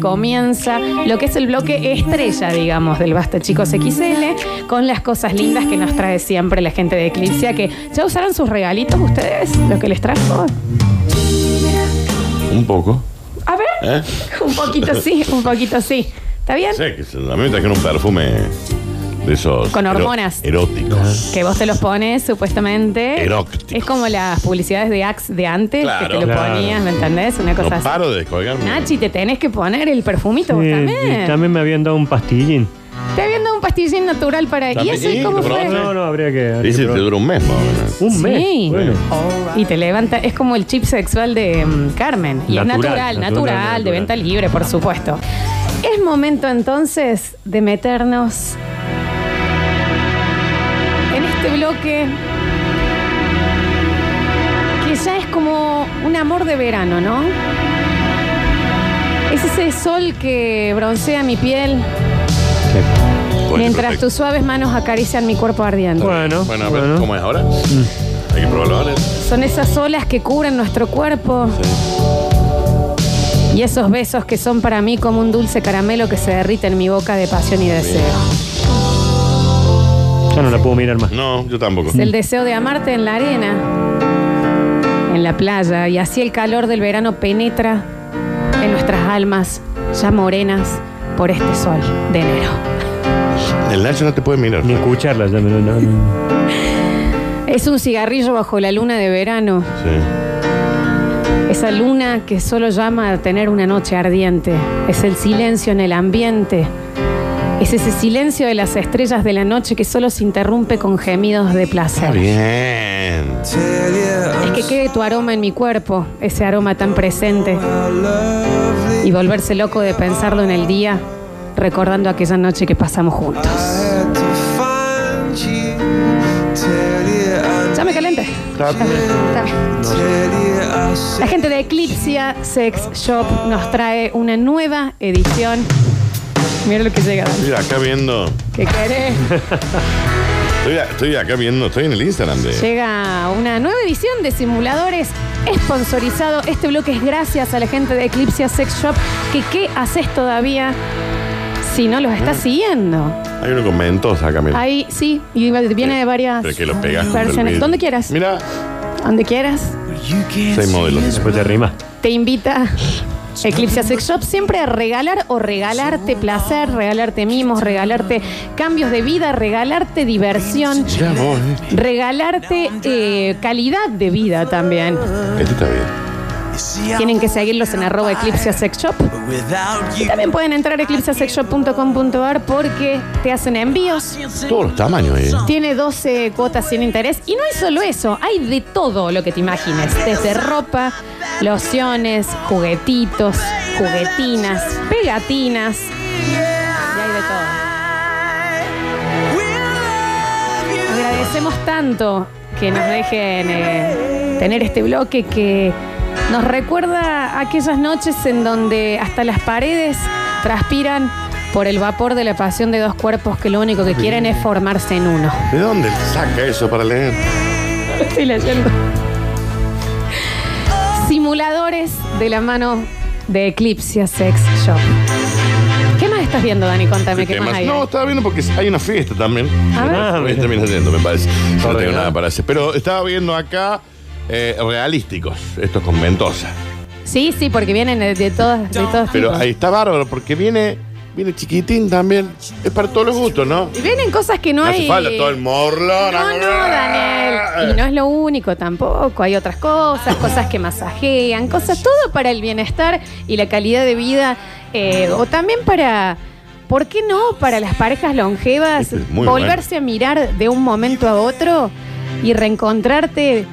Comienza lo que es el bloque estrella, digamos, del Basta Chicos XL, con las cosas lindas que nos trae siempre la gente de Eclipse, que ya usaron sus regalitos ustedes, lo que les trajo. Un poco. A ver, ¿Eh? un poquito sí, un poquito sí. ¿Está bien? Sí, que se- a mí me trajeron un perfume de esos. Con ero- hormonas. eróticos. Que vos te los pones supuestamente. Eróticos. Es como las publicidades de Axe de antes, que Claro. te lo Claro. ponías, ¿me entendés? Una No cosa así. paro de descolgarme. Nachi, te tenés que poner el perfumito vos Sí, también. y también me habían dado un pastillín. Te viendo un pastillín natural para. ¿Y ¿También? eso y ¿Y cómo lo fue? probaste? No, no, habría que. habría Dice que te probar. dura un mes más o menos. Un mes. Sí. Bueno. Y te levanta, es como el chip sexual de mm, Carmen. Y es Natural, natural, natural, natural, de natural. venta libre, por supuesto. Es momento entonces de meternos este bloque que ya es como un amor de verano, ¿no? Es ese sol que broncea mi piel mientras tus suaves manos acarician mi cuerpo ardiente. Bueno, Bueno, a ver, bueno. ¿cómo es ahora? Hay que probarlo ahora. Son esas olas que cubren nuestro cuerpo. Y esos besos que son para mí como un dulce caramelo que se derrite en mi boca de pasión y deseo. Ya no la puedo mirar más. No, yo tampoco. Es el deseo de amarte en la arena, en la playa, y así el calor del verano penetra en nuestras almas ya morenas por este sol de enero. El Nacho no te puede mirar. Ni escucharla. Ya me, no, no. Es un cigarrillo bajo la luna de verano, Sí. esa luna que solo llama a tener una noche ardiente, es el silencio en el ambiente. Es ese silencio de las estrellas de la noche que solo se interrumpe con gemidos de Está placer. bien. Es que quede tu aroma en mi cuerpo, ese aroma tan presente. Y volverse loco de pensarlo en el día, recordando aquella noche que pasamos juntos. Ya me calenté. Está bien. Está bien. La gente de Eclipsia Sex Shop nos trae una nueva edición. Mira lo que llega. Estoy acá viendo. ¿Qué querés? Estoy, estoy acá viendo. Estoy en el Instagram de. Llega una nueva edición de simuladores sponsorizado. Este bloque es gracias a la gente de Eclipse Sex Shop. Que qué haces todavía si no los estás siguiendo. Hay uno con mentos acá, mira. Ahí sí, y viene de varias Pero que lo pegas. Donde quieras, Mira, donde quieras. seis modelos. Después te rima. Te invita Eclipse Sex Shop siempre a regalar o regalarte placer, regalarte mimos, regalarte cambios de vida, regalarte diversión, Ya vos, eh. regalarte eh, calidad de vida también. Este está bien. Tienen que seguirlos en arroba Eclipse Sex Shop. Y también pueden entrar a eclipsesexshop.com.ar porque te hacen envíos. Todos los tamaños, eh. Tiene 12 cuotas sin interés. Y no hay solo eso, hay de todo lo que te imagines. Desde ropa, lociones, juguetitos, juguetinas, pegatinas. Y hay de todo. Agradecemos tanto que nos dejen eh, tener este bloque que nos recuerda aquellas noches en donde hasta las paredes transpiran por el vapor de la pasión de dos cuerpos que lo único que quieren es formarse en uno. ¿De dónde saca eso para leer? Estoy leyendo. Simuladores de la mano de Eclipse Sex Shop. ¿Qué más estás viendo, Dani? Contame, ¿qué, ¿Qué más hay? No, estaba viendo porque hay una fiesta también. A ver. Ah, yendo, me parece. No tengo nada para hacer. Pero estaba viendo acá eh, realísticos, estos con Mendoza. Sí, sí, porque vienen de, de todas, de todos Pero tipos. ahí está bárbaro porque viene, viene chiquitín también. Es para todos los gustos, ¿no? Y vienen cosas que no, No hay. hace falta todo el morlo. No, no, Daniel. Y no es lo único tampoco. Hay otras cosas, cosas que masajean, cosas, todo para el bienestar y la calidad de vida. eh, o también para, ¿por qué no? Para las parejas longevas, Este es muy volverse a mirar de un momento a otro y reencontrarte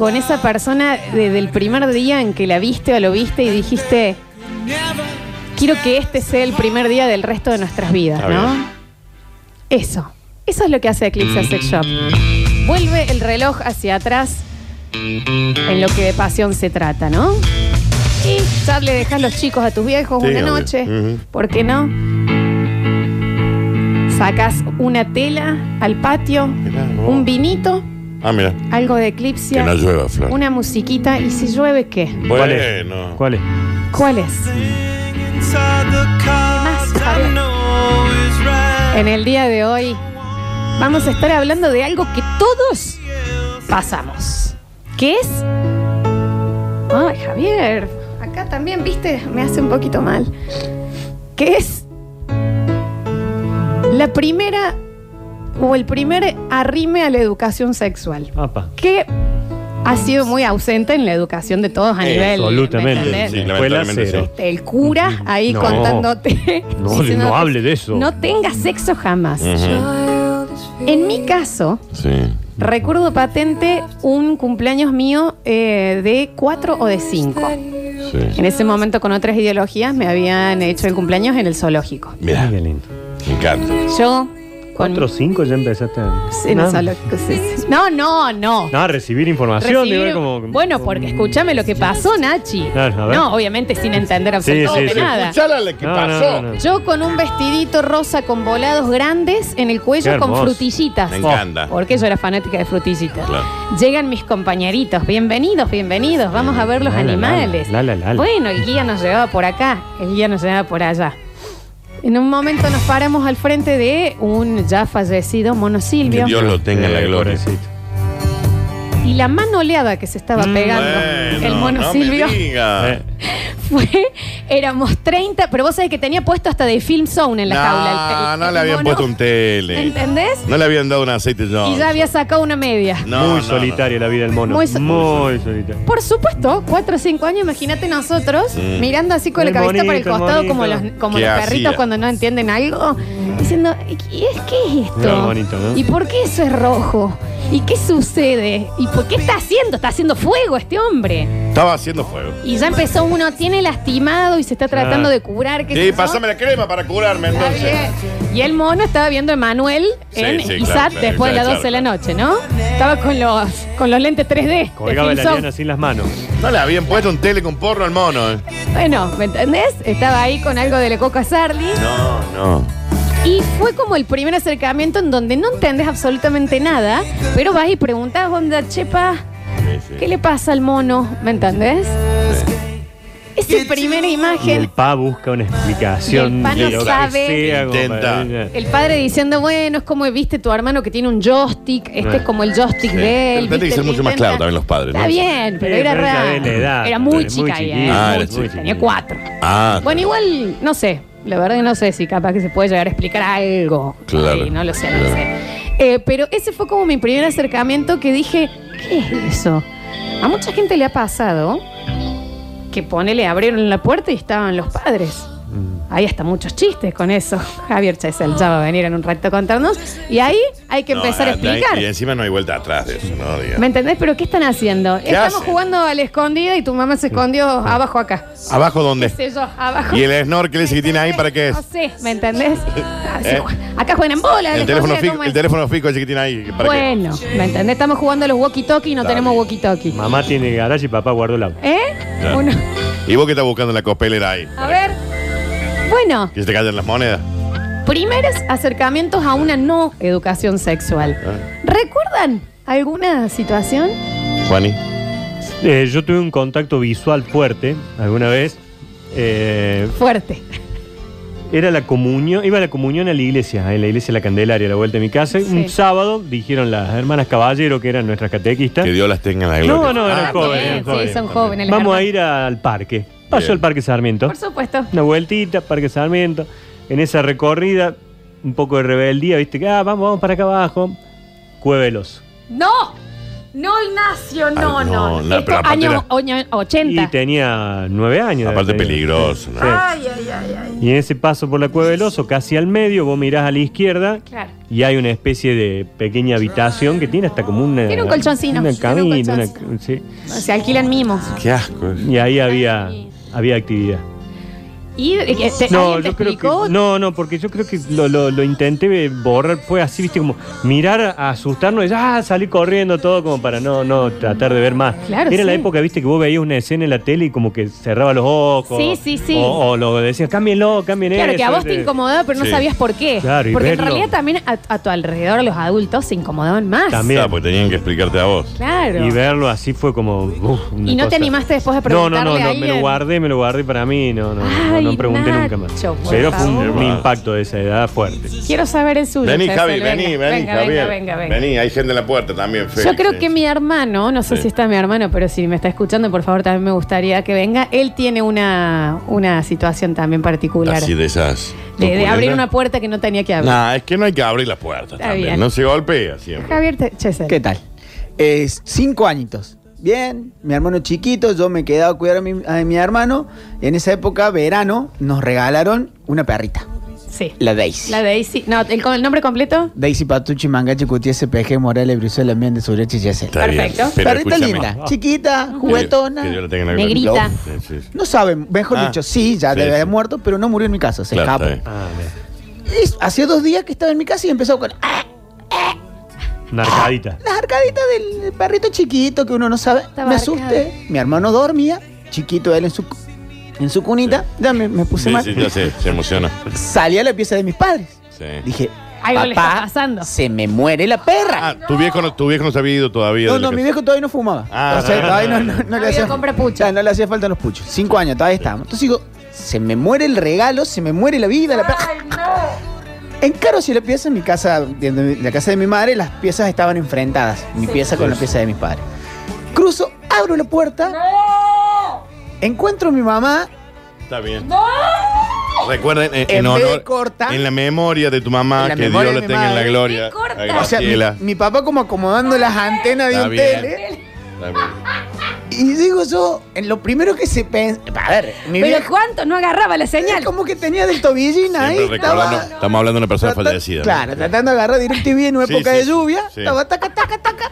con esa persona desde el primer día en que la viste o lo viste y dijiste, quiero que este sea el primer día del resto de nuestras vidas, ¿no? Eso. Eso es lo que hace Eclipse Sex Shop. Vuelve el reloj hacia atrás en lo que de pasión se trata, ¿no? Y ya le dejas los chicos a tus viejos Sí, una obvio. noche. ¿Por qué no? Sacas una tela al patio, Mirá, un vinito, Ah, mira. algo de Eclipse, Que no llueva, Flor. una musiquita. ¿Y si llueve qué? ¿Cuál es? Bueno. ¿Cuál es? ¿Cuál es? más, Javier? En el día de hoy vamos a estar hablando de algo que todos pasamos. ¿Qué es? Ay, Javier, acá también, viste, me hace un poquito mal. ¿Qué es? La primera o el primer arrime a la educación sexual. Apa. Que ha sido muy ausente en la educación de todos a Eh, nivel. absolutamente. Sí, En la escuela lamentablemente cero. sí. El cura ahí No. contándote. No, no hable de eso. No tengas sexo jamás. En mi caso, Sí. recuerdo patente un cumpleaños mío eh, de cuatro o de cinco. Sí. En ese momento, con otras ideologías, me habían hecho el cumpleaños en el zoológico. Mira, qué lindo. me encanta. Yo, con. ¿Cuatro o cinco ya empezaste a.? no, zoológico, sí, sí. No, no, no. no, a recibir información. Recibir- digo, como- Bueno, porque escúchame lo que pasó, Nachi. Claro, a ver. No, obviamente sin entender absolutamente sí, sí. nada. Escuchala la que No, no, pasó. no, no. Yo con un vestidito rosa con volados grandes en el cuello con frutillitas. Me encanta. Porque yo era fanática de frutillitas. Claro. Llegan mis compañeritos, bienvenidos, bienvenidos, vamos a ver los La, la, la, animales. la, la, la, la. Bueno, el guía nos llevaba por acá, el guía nos llevaba por allá. En un momento nos paramos al frente de un ya fallecido mono Que Silvio Dios lo tenga en la Eh, gloria. y la mano oleada que se estaba Mm, pegando Bueno, el mono no Silvio Me diga. Eh, fue, éramos 30, pero vos sabés que tenía puesto hasta de Film Zone en la no, jaula. el- el- no el le habían mono. puesto un tele. ¿Entendés? No le habían dado un aceite Johnson. Y ya había sacado una media. No, muy no, solitaria la vida del mono. Muy Muy, so- solitaria. Por supuesto, cuatro o cinco años, imagínate nosotros Mm. mirando así con El la cabeza para el monito, el costado como los, monito. como ¿Qué los perritos hacía? cuando no entienden algo, diciendo, ¿y es, ¿qué es esto? Era bonito, ¿no? ¿Y por qué eso es rojo? ¿Y qué sucede? ¿Y por qué está haciendo? Está haciendo fuego este hombre. Estaba haciendo fuego. Y ya empezó uno, tiene lastimado y se está tratando Ah. de curar. ¿qué sé Sí, yo. pásame la crema para curarme Está entonces. bien. Y el mono estaba viendo a Emanuel Sí, en sí, ISAT claro, claro, después de las claro, 12 de la claro. noche, ¿no? Estaba con los, con los lentes 3D. de Colgaba Film la Zone. liana sin las manos. No le habían puesto un tele con porno al mono. eh. Bueno, ¿me entendés? Estaba ahí con algo de la coca Sarli. No, no. Y fue como el primer acercamiento en donde no entendés absolutamente nada, pero vas y preguntas, onda, chepa, Sí, sí. ¿qué le pasa al mono? ¿Me entendés? Esa primera Y el imagen, pa busca una explicación. Y el pa no de lo que sabe. sea, como Intenta. para- el padre diciendo, bueno, es como viste tu hermano que tiene un joystick, este es como el joystick Sí. de él. Que ¿viste? ser mucho más Intenta- claro también los padres, Está ¿no? bien, pero Sí, era pero ella raro. de la edad, Era muy muy chica chiquita. Ah, era chiquita. tenía cuatro. Ah, Bueno, igual, no sé. La verdad que no sé si capaz que se puede llegar a explicar algo. Claro, Ay, no lo sé, no lo claro. sé. Eh, pero ese fue como mi primer acercamiento que dije, ¿qué es eso? A mucha gente le ha pasado que pone, le abrieron la puerta y estaban los padres. Mm. Hay hasta muchos chistes con eso. Javier Chesel ya va a venir en un rato a contarnos. Y ahí hay que No, empezar a ah, explicar. Y encima no hay vuelta atrás de eso, ¿no? Diga. ¿Me entendés? Pero ¿qué están haciendo? Estamos hacen? jugando a la escondida y tu mamá se escondió abajo acá. ¿Abajo ¿Qué dónde? sé yo? Abajo. ¿Y el snorkel ese que tiene ahí para qué es? No sé, ¿me entendés? Ah, sí, ¿Eh? Acá juegan en bola. El la teléfono, ¿cómo el teléfono fijo ese que tiene ahí. ¿para qué? Bueno, ¿me entendés? Estamos jugando a los walkie-talkie y no tenemos walkie-talkie. Mamá tiene garage y papá guardó el auto. ¿Eh? Uno. ¿Y vos qué estás buscando en la cospelera ahí? A ver. Bueno, ¿Que se te callen las monedas? primeros acercamientos a una no educación sexual. Ah. ¿Recuerdan alguna situación? Juani. Eh, yo tuve un contacto visual fuerte alguna vez. Eh, Fuerte. Era la comunión, iba a la comunión a la iglesia, en la iglesia de la Candelaria, a la vuelta de mi casa. Sí. Un sábado dijeron las hermanas Caballero, que eran nuestras catequistas. Que Dios las tenga en la gloria. No, no, eran Ah, jóvenes. bien, eran sí, jóvenes. son jóvenes. Vamos a ir al parque. Pasó Bien. el Parque Sarmiento. Por supuesto. Una vueltita, Parque Sarmiento. En esa recorrida, un poco de rebeldía, viste que, ah, vamos, vamos para acá abajo. Cuevelos. ¡No! No, Ignacio, no, Ay, no. no, no, Esto, pero aparte año, era- año 80. Y tenía nueve años. Aparte tenía. peligroso, ¿no? Sí. Ay, ay, ay, ay. Y en ese paso por la Cueva del Oso, casi al medio, vos mirás a la izquierda Claro. y hay una especie de pequeña habitación que tiene hasta como una. Tiene un colchoncino. Una Tiene un camina, una- colchoncino. sí. Se alquilan mimos. Qué asco. Y ahí había, había actividad. ¿Y eh, te- No, alguien te yo creo explicó? que. No, no, porque yo creo que lo, lo- lo intenté borrar. Fue así, viste, como mirar a asustarnos y ya salir corriendo todo como para no, no tratar de ver más. Claro, Era la sí. época, viste, que vos veías una escena en la tele y como que cerraba los ojos. Sí, sí, sí. O, o lo decías, cámbienlo, cámbien Claro, eso. que a vos te este". incomodaba, pero no Sí. sabías por qué. Claro, y Porque en verlo. realidad también a, a tu alrededor los adultos se incomodaban más. También. Claro, porque tenían que explicarte a vos. Claro. Y verlo así fue como. uf, una ¿Y no te cosa. animaste después de No, no, no, a no, me alguien? lo guardé, me lo guardé para mí, no, no, no, Ay, no no pregunté nunca más. Nacho, por Pero fue un, favor. un impacto de esa edad fuerte. Quiero saber el suyo. Vení, Chesel, Javi, venga, vení, vení, venga, Javier. venga, venga, venga. Vení, hay gente en la puerta también, Yo creo sí. que mi hermano, no sé Sí. si está mi hermano, pero si me está escuchando, por favor, también me gustaría que venga. Él tiene una, una situación también particular. Así de esas. De, de abrir una puerta que no tenía que abrir. Nah, es que no hay que abrir las puertas Está también. bien. No se golpea siempre. Javier Te- Chesel. ¿Qué tal? Cinco añitos. Bien, mi hermano chiquito, yo me quedaba a cuidar a mi, a mi hermano. En esa época, verano, nos regalaron una perrita, Sí. la Daisy. La Daisy. No, ¿el, con el nombre completo? Daisy Patucci, Mangache, Cutie, SPG, Morales, Bruselas, Méndez, Uriachi, Yesel. Está bien, Perfecto. pero Perrita escúchame. linda, chiquita, Que- juguetona. que yo la tenga en la Negrita. gloria. Sí, sí, sí. No saben, mejor Ah. dicho, sí, ya Sí, debe sí. haber muerto, pero no murió en mi casa, se Claro, escapó. bien. Ah, bien. Hacía dos días que estaba en mi casa y empezó con ah, Una arcadita. las arcaditas del perrito chiquito que uno no sabe. Estaba me arcada. asusté. Mi hermano dormía, chiquito él en su, en su cunita. Ya me, me puse Sí, mal. sí, ya sé, se emociona. Salí a la pieza de mis padres. Sí. Dije, Algo le está papá, pasando. se me muere la perra. Ah, tu viejo, no, tu viejo no se había ido todavía. no, de no, mi viejo todavía no fumaba. Ah. o sea, todavía no, no- no No le había hacía compra pucho. Ya, no le hacía falta los puchos. Cinco años, todavía estábamos. Entonces digo, se me muere el regalo, se me muere la vida, la perra. Encaro hacia la pieza, en mi casa, la casa de mi madre, las piezas estaban enfrentadas. Mi pieza con la pieza de mis padres. Cruzo, abro la puerta. Encuentro a mi mamá Está bien. Recuerden, en, En en honor, corta- en la memoria de tu mamá, En que Dios mi tenga en la gloria. O sea, mi, papá como acomodando las antenas de Está un bien. tele. Y digo yo, en lo primero que se pensa. A ver, mi Pero. ¿cuánto no agarraba la señal? Es como que tenía del tobillín ahí. Siempre recordando, estaba- estamos hablando de una persona trata- fallecida. ¿no? Claro, tratando de agarrar DirecTV en una Sí, época sí, de sí, lluvia. sí. Estaba taca, taca, taca.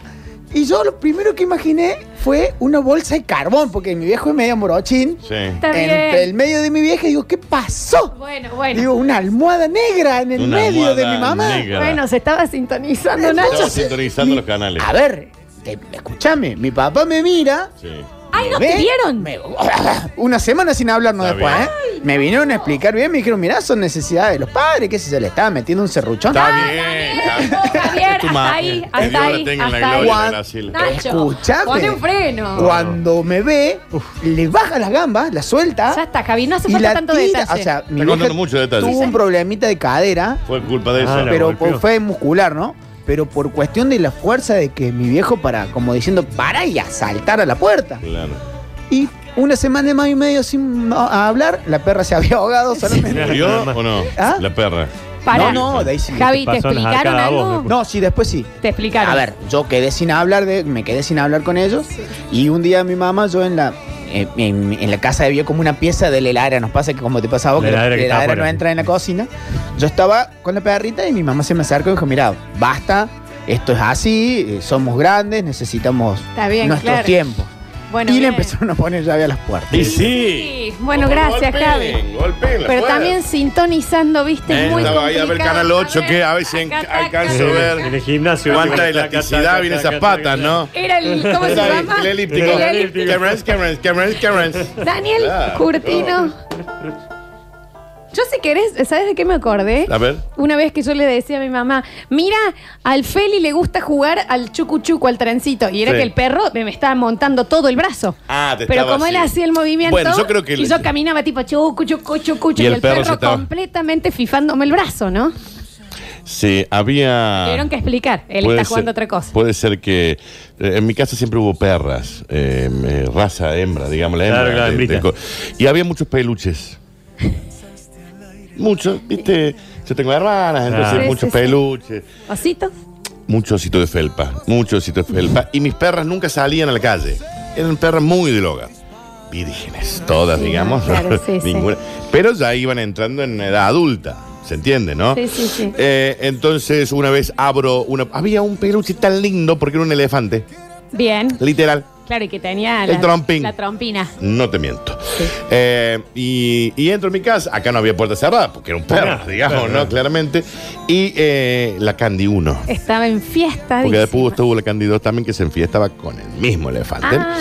Y yo lo primero que imaginé fue una bolsa de carbón, porque mi viejo es medio morochín. Sí. Está Entre el medio de mi vieja, digo, ¿qué pasó? Bueno, bueno. Digo, una almohada negra en el Una medio de mi almohada mamá. negra. Bueno, se estaba sintonizando, Estaba Nacho. sintonizando los canales. A ver, te- escúchame, mi papá me mira. Sí. ¡Ay, no te ve, vieron! me- una semana sin hablarnos Está después, bien. ¿eh? Me vinieron a explicar bien, me dijeron, mirá, son necesidades de los padres, que si se le estaba metiendo un serruchón. Está bien. está bien. Javier, Tu hasta ma- ahí, que hasta Dios la ahí, tenga en la hasta ahí. Nacho, Escuchame. pone un freno. Cuando me ve, le baja las gambas, la suelta. Ya está, Javi, no hace falta tanto detalle. O sea, mi contando vieja muchos detalles. tuvo un problemita de cadera, Fue culpa de eso. Ah, la pero golpeó. fue muscular, ¿no? Pero por cuestión de la fuerza de que mi viejo para, como diciendo, para y a saltar a la puerta. Claro. Y una semana más y medio sin a- hablar, la perra se había ahogado solamente. ¿Murió o no? ¿Ah? La perra. Pará. No, no, Daisy. Javi, ¿te pasó en las explicaron arcadas a vos, algo? No, sí, después sí. Te explicaron. A ver, yo quedé sin hablar de, me quedé sin hablar con ellos y un día mi mamá, yo en la eh, en, en la casa había como una pieza de la heladera, nos pasa que como te pasa a vos, La que la heladera que está heladera no afuera. entra en la cocina. Yo estaba con la perrita y mi mamá se me acercó y dijo, mira, basta, esto es así, eh, somos grandes, necesitamos Está bien, nuestros claro. tiempos. Bueno, y le bien. empezaron a poner llave a las puertas. Y sí. Sí, bueno, Como gracias, golpeen, Javi. golpeen la Pero puerta. también sintonizando, viste, Eh, es muy estaba ahí a ver complicado. Canal 8, que a Acá, acá, alcanzo acá. a ver. En el gimnasio. Cuánta elasticidad viene esas patas. ¿no? Era el, ¿cómo se Era llama? el elíptico. El elíptico. Cameras, cameras, cameras, cameras. Daniel Claro. Curtino. Yo si querés, ¿sabes de qué me acordé? A ver. Una vez que yo le decía a mi mamá, mira, al Feli le gusta jugar al chucu chucu, al trencito. Y era Sí. que el perro me estaba montando todo el brazo. Ah, te Pero estaba como él así. hacía el movimiento, Bueno, yo creo que y yo caminaba tipo chucu, chucu, chucu, Y y, el el perro se estaba- completamente fifándome el brazo, ¿no? Sí, había. Tuvieron que explicar. Él Puede está jugando ser- otra cosa. Puede ser que. eh, En mi casa siempre hubo perras, eh, eh, raza hembra, digamos, la hembra. Claro, claro, de- de hembrita. co- y había muchos peluches. Muchos, ¿viste? Yo tengo hermanas, entonces Ah. Sí, muchos sí, sí. peluches. ¿Ositos? Mucho osito de felpa, mucho osito de felpa. Y mis perras nunca salían a la calle. Eran perras muy del hogar. Vírgenes, todas, Sí, digamos. claro, sí, sí. Ninguna. Pero ya iban entrando en edad adulta. ¿Se entiende, no? Sí, sí, sí. Eh, entonces, una vez abro una. Había un peluche tan lindo porque era un elefante. Bien. Literal. Claro, y que tenía El la, trompín. la trompina. No te miento. Eh, y, y entro en mi casa. Acá no había puerta cerrada porque era un perro, Ah, digamos, claro. ¿no? Claramente. Y eh, la Candy 1. Estaba en fiesta. Porque después estuvo la Candy 2 también que se enfiestaba con el mismo elefante. Ah.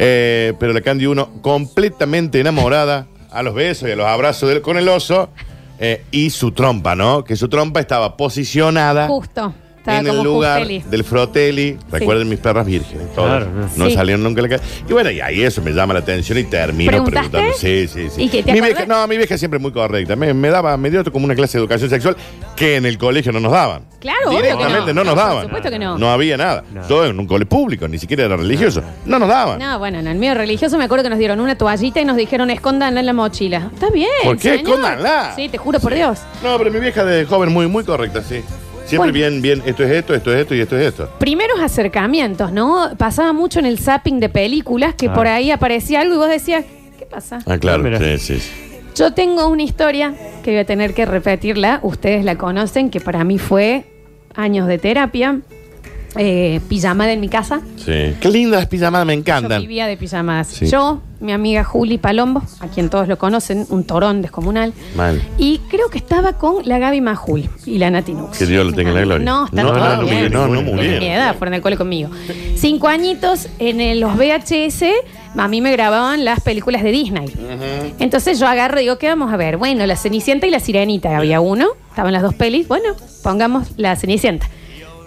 Eh, pero la Candy 1 completamente enamorada a los besos y a los abrazos del- con el oso eh, y su trompa, ¿no? Que su trompa estaba posicionada Justo. Estaba en como el lugar del Frotelli. Recuerden mis perras vírgenes. Todas. Claro, no Sí. salieron nunca a la calle. Y bueno, y ahí eso me llama la atención y termino ¿Preguntaste? preguntando. Sí, sí, sí. ¿Y qué, te mi acordás? vieja, no, mi vieja siempre muy correcta. Me, me daba, me dio como una clase de educación sexual que en el colegio no nos daban. Claro, obvio que Directamente no. no, nos No, por daban. supuesto que no. No había nada. No. Todo en un colegio público, ni siquiera era religioso. No nos daban. No, bueno, en el mío religioso me acuerdo que nos dieron una toallita y nos dijeron escóndanla en la mochila. Está bien. ¿Por qué? señor. Escóndanla. Sí, te juro por Dios. No, pero mi vieja de joven muy, muy correcta, sí. Siempre Bueno. bien, bien, esto es esto, esto es esto y esto es esto. Primeros acercamientos, ¿no? Pasaba mucho en el zapping de películas que Ah. por ahí aparecía algo y vos decías, ¿qué pasa? Ah, claro. Sí, sí. Yo tengo una historia que voy a tener que repetirla. Ustedes la conocen, que para mí fue años de terapia. Eh, pijamada en mi casa. Sí. Qué lindas pijamadas, me Yo encantan. vivía de pijamadas. Sí. Yo, mi amiga Juli Palombo, a quien todos lo conocen, un torón descomunal. Mal. Y creo que estaba con la Gaby Majul y la Nati Nux. Que Dios lo tenga en la gloria. No, está No, todo no, no, bien. no, no, muy Tiene bien. mi edad, fueron del cole conmigo. Cinco añitos en el- los VHS, a mí me grababan las películas de Disney. Entonces yo agarro y digo, ¿qué vamos a ver? Bueno, La Cenicienta y La Sirenita. Había uno, estaban las dos pelis. Bueno, pongamos La Cenicienta.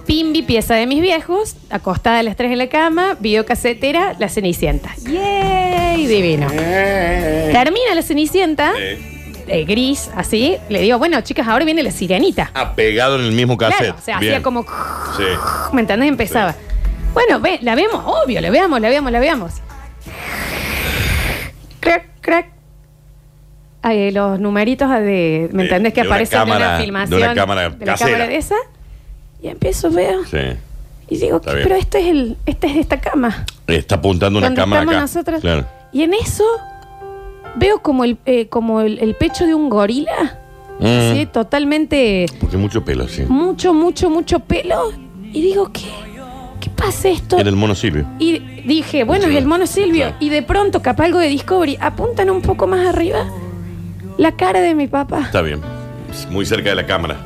Pimbi, pieza de mis viejos, acostada a las tres en la cama, videocasetera, La Cenicienta. ¡Yay! Divino. Termina La Cenicienta, eh, gris, así. Le digo, bueno, chicas, ahora viene La Sirenita. Ah, pegado en el mismo cassette. Claro, o sea, Bien. hacía como... Sí. ¿Me entendés? Empezaba. Bueno, ve, la vemos, obvio, la veamos, la veamos, la veamos. Crack, crack. Ay, los numeritos de. ¿Me De- entendés? Que de una aparecen de cámara- una de filmación. una cámara de la casera. cámara de esa. Y empiezo, veo. Sí. Y digo, ¿qué? pero este es el, este es de esta cama. Está apuntando una donde estamos acá. nosotros. Claro. Y en eso veo como el, eh, como el, el pecho de un gorila. Mm. Sí, totalmente Porque mucho pelo, sí. mucho, mucho, mucho pelo. Y digo, ¿qué? ¿Qué pasa esto? Era el mono Silvio. Y dije, bueno, es el mono Silvio. Claro. Y de pronto, capaz algo de Discovery, apuntan un poco más arriba la cara de mi papá. Está bien. Muy cerca de la cámara.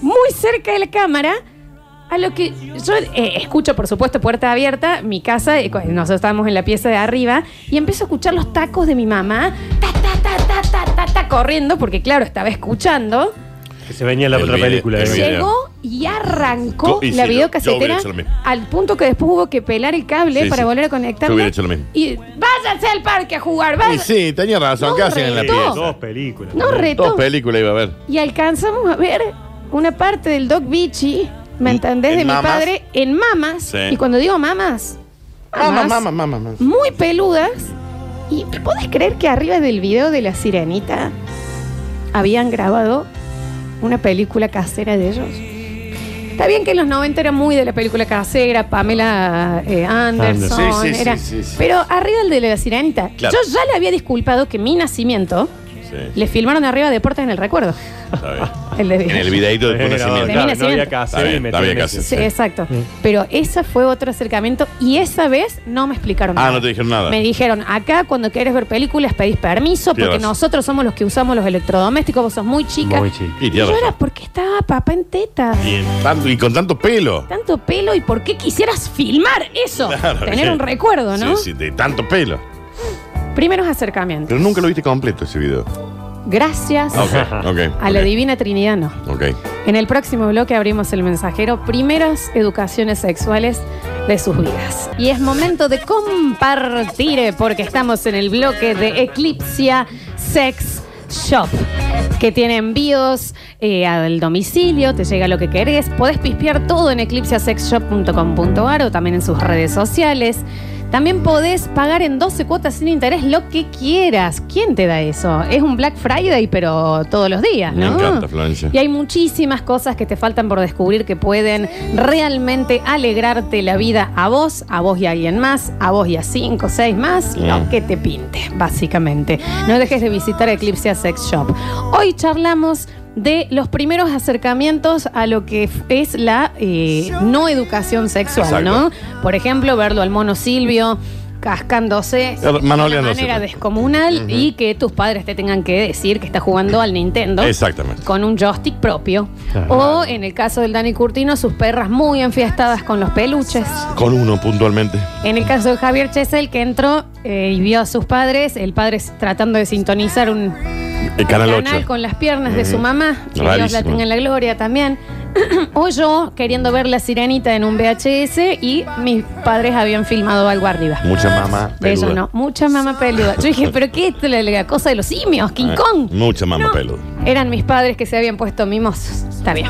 Muy cerca de la cámara. A lo que yo eh, escucho, por supuesto, puerta abierta, mi casa, eh, nosotros estábamos en la pieza de arriba, y empiezo a escuchar los tacos de mi mamá, ta, ta, ta, ta, ta, ta, ta, corriendo, porque claro, estaba escuchando. Que se venía la El otra video, película. el video. Llegó y arrancó y la sí, yo- yo videocasetera hubiera hecho lo mismo. al punto que después hubo que pelar el cable Sí, para sí. volver a Yo conectarlo. hubiera hecho lo mismo. Y váyanse al parque a jugar, Y váyanse. sí, tenía razón. No, ¿Qué hacían en la retó. pieza? Dos películas. No, retó. Dos películas iba a ver. Y alcanzamos a ver una parte del Dog Beachy, ¿me entendés? en De mi mamas. padre en mamas. Sí. Y cuando digo mamas, mamas mamá, mamá, mamá. muy peludas. ¿Y podés creer que arriba del video de la sirenita habían grabado una película casera de ellos? Está bien que en los 90 era muy de la película casera, Pamela eh, Anderson, Sí, sí, sí, era- sí, sí. pero arriba del de la sirenita. Claro. Yo ya le había disculpado que mi nacimiento. Le filmaron arriba Deportes en el Recuerdo. Está bien. El de En el videito de nacimiento. Claro, no nacimiento. había que hacer Está y bien, meter está bien que ese. hacer. Sí, exacto. Pero ese fue otro acercamiento y esa vez no me explicaron Ah, nada. no te dijeron nada. Me dijeron, acá cuando quieres ver películas pedís permiso Tienes porque razón. nosotros somos los que usamos los electrodomésticos, vos sos muy chica. Muy chico. Y Y tienes yo era razón. porque estaba papá en teta. Y, en tanto- y con tanto pelo. Tanto pelo y por qué quisieras filmar eso. Claro, Tener un recuerdo, ¿no? Sí, sí, de tanto pelo. Primeros acercamientos. Pero nunca lo viste completo ese video. Gracias Ok, ok. a la ok, Divina Trinidad, no. Ok. En el próximo bloque abrimos el mensajero Primeras educaciones sexuales de sus vidas. Y es momento de compartir eh, porque estamos en el bloque de Eclipsia Sex Shop que tiene envíos eh, al domicilio, te llega lo que querés. Podés pispear todo en eclipsiasexshop.com.ar o también en sus redes sociales. También podés pagar en 12 cuotas sin interés lo que quieras. ¿Quién te da eso? Es un Black Friday, pero todos los días, Me ¿no? encanta, Florencia. Y hay muchísimas cosas que te faltan por descubrir que pueden realmente alegrarte la vida a vos, a vos y a alguien más, a vos y a cinco seis más, lo que te pinte, básicamente. No dejes de visitar Eclipse Sex Shop. Hoy charlamos de los primeros acercamientos a lo que es la eh, no educación sexual, Exacto. ¿no? Por ejemplo, verlo al mono Silvio cascándose de una manera descomunal y que tus padres te tengan que decir que está jugando al Nintendo Exactamente. con un joystick propio. Claro. O en el caso del Dani Curtino, sus perras muy enfiestadas con los peluches. Con uno puntualmente. En el caso de Javier Chesel, que entró eh, y vio a sus padres, el padre tratando de sintonizar un El canal canal 8. con las piernas de su mamá, que Dios la Rarísimo. tenga en la gloria también. o yo queriendo ver la sirenita en un VHS y mis padres habían filmado algo arriba. Mucha mamá De peluda. no, mucha mamá peluda. Yo dije, ¿pero qué es la cosa de los simios, King Eh, Kong. Mucha mamá No, peluda. Eran mis padres que se habían puesto mimosos. Está bien.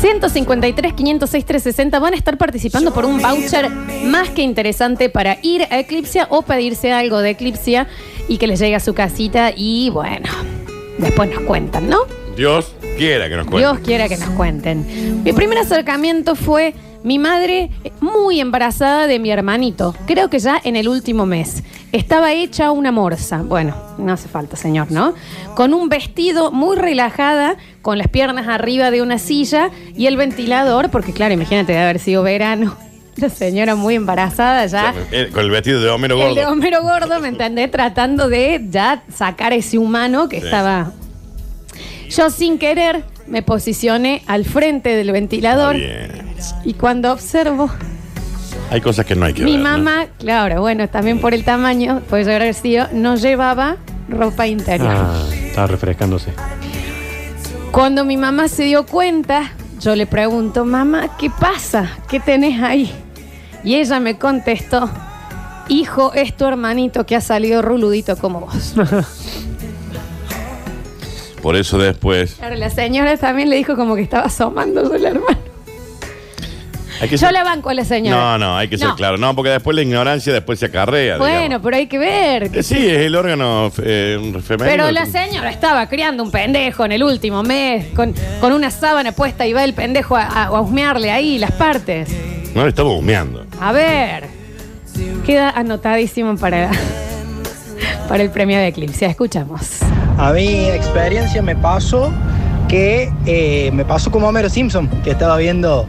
153, 506, 360 van a estar participando por un voucher más que interesante para ir a Eclipsia o pedirse algo de Eclipsia y que les llegue a su casita y bueno, después nos cuentan, ¿no? Dios quiera que nos cuente. Dios quiera que nos cuenten. Mi primer acercamiento fue mi madre muy embarazada de mi hermanito, creo que ya en el último mes. Estaba hecha una morsa, bueno, no hace falta, señor, ¿no? Con un vestido muy relajada, con las piernas arriba de una silla y el ventilador, porque claro, imagínate de haber sido verano. La señora muy embarazada ya. Eh, Con el vestido de Homero El Gordo. de Homero Gordo, ¿me entendés? Tratando de ya sacar ese humano que Sí. estaba. Yo sin querer me posicioné al frente del Está ventilador bien. y cuando observo, Hay cosas que no hay que mi ver. ¿no? mamá, claro, bueno, también por el tamaño, puede haber sido, no llevaba ropa interior. Ah, estaba refrescándose. Cuando mi mamá se dio cuenta, yo le pregunto, mamá, ¿qué pasa? ¿Qué tenés ahí? Y ella me contestó, hijo, es tu hermanito que ha salido ruludito como vos. Por eso después. Claro, la señora también le dijo como que estaba asomándose el hermano. Hay que Yo ser- la banco a la señora. No, no, hay que ser No. claro. No, porque después la ignorancia después se acarrea. Bueno, digamos. pero hay que ver. Eh, Sí, es el órgano eh, femenino. Pero la señora estaba criando un pendejo en el último mes, con, con una sábana puesta y va el pendejo a, a, a husmearle ahí las partes. No, le estamos humeando. A ver. Queda anotadísimo para, para el premio de Eclipse. Escuchamos. A mi experiencia me pasó que eh, me pasó como Homero Simpson, que estaba viendo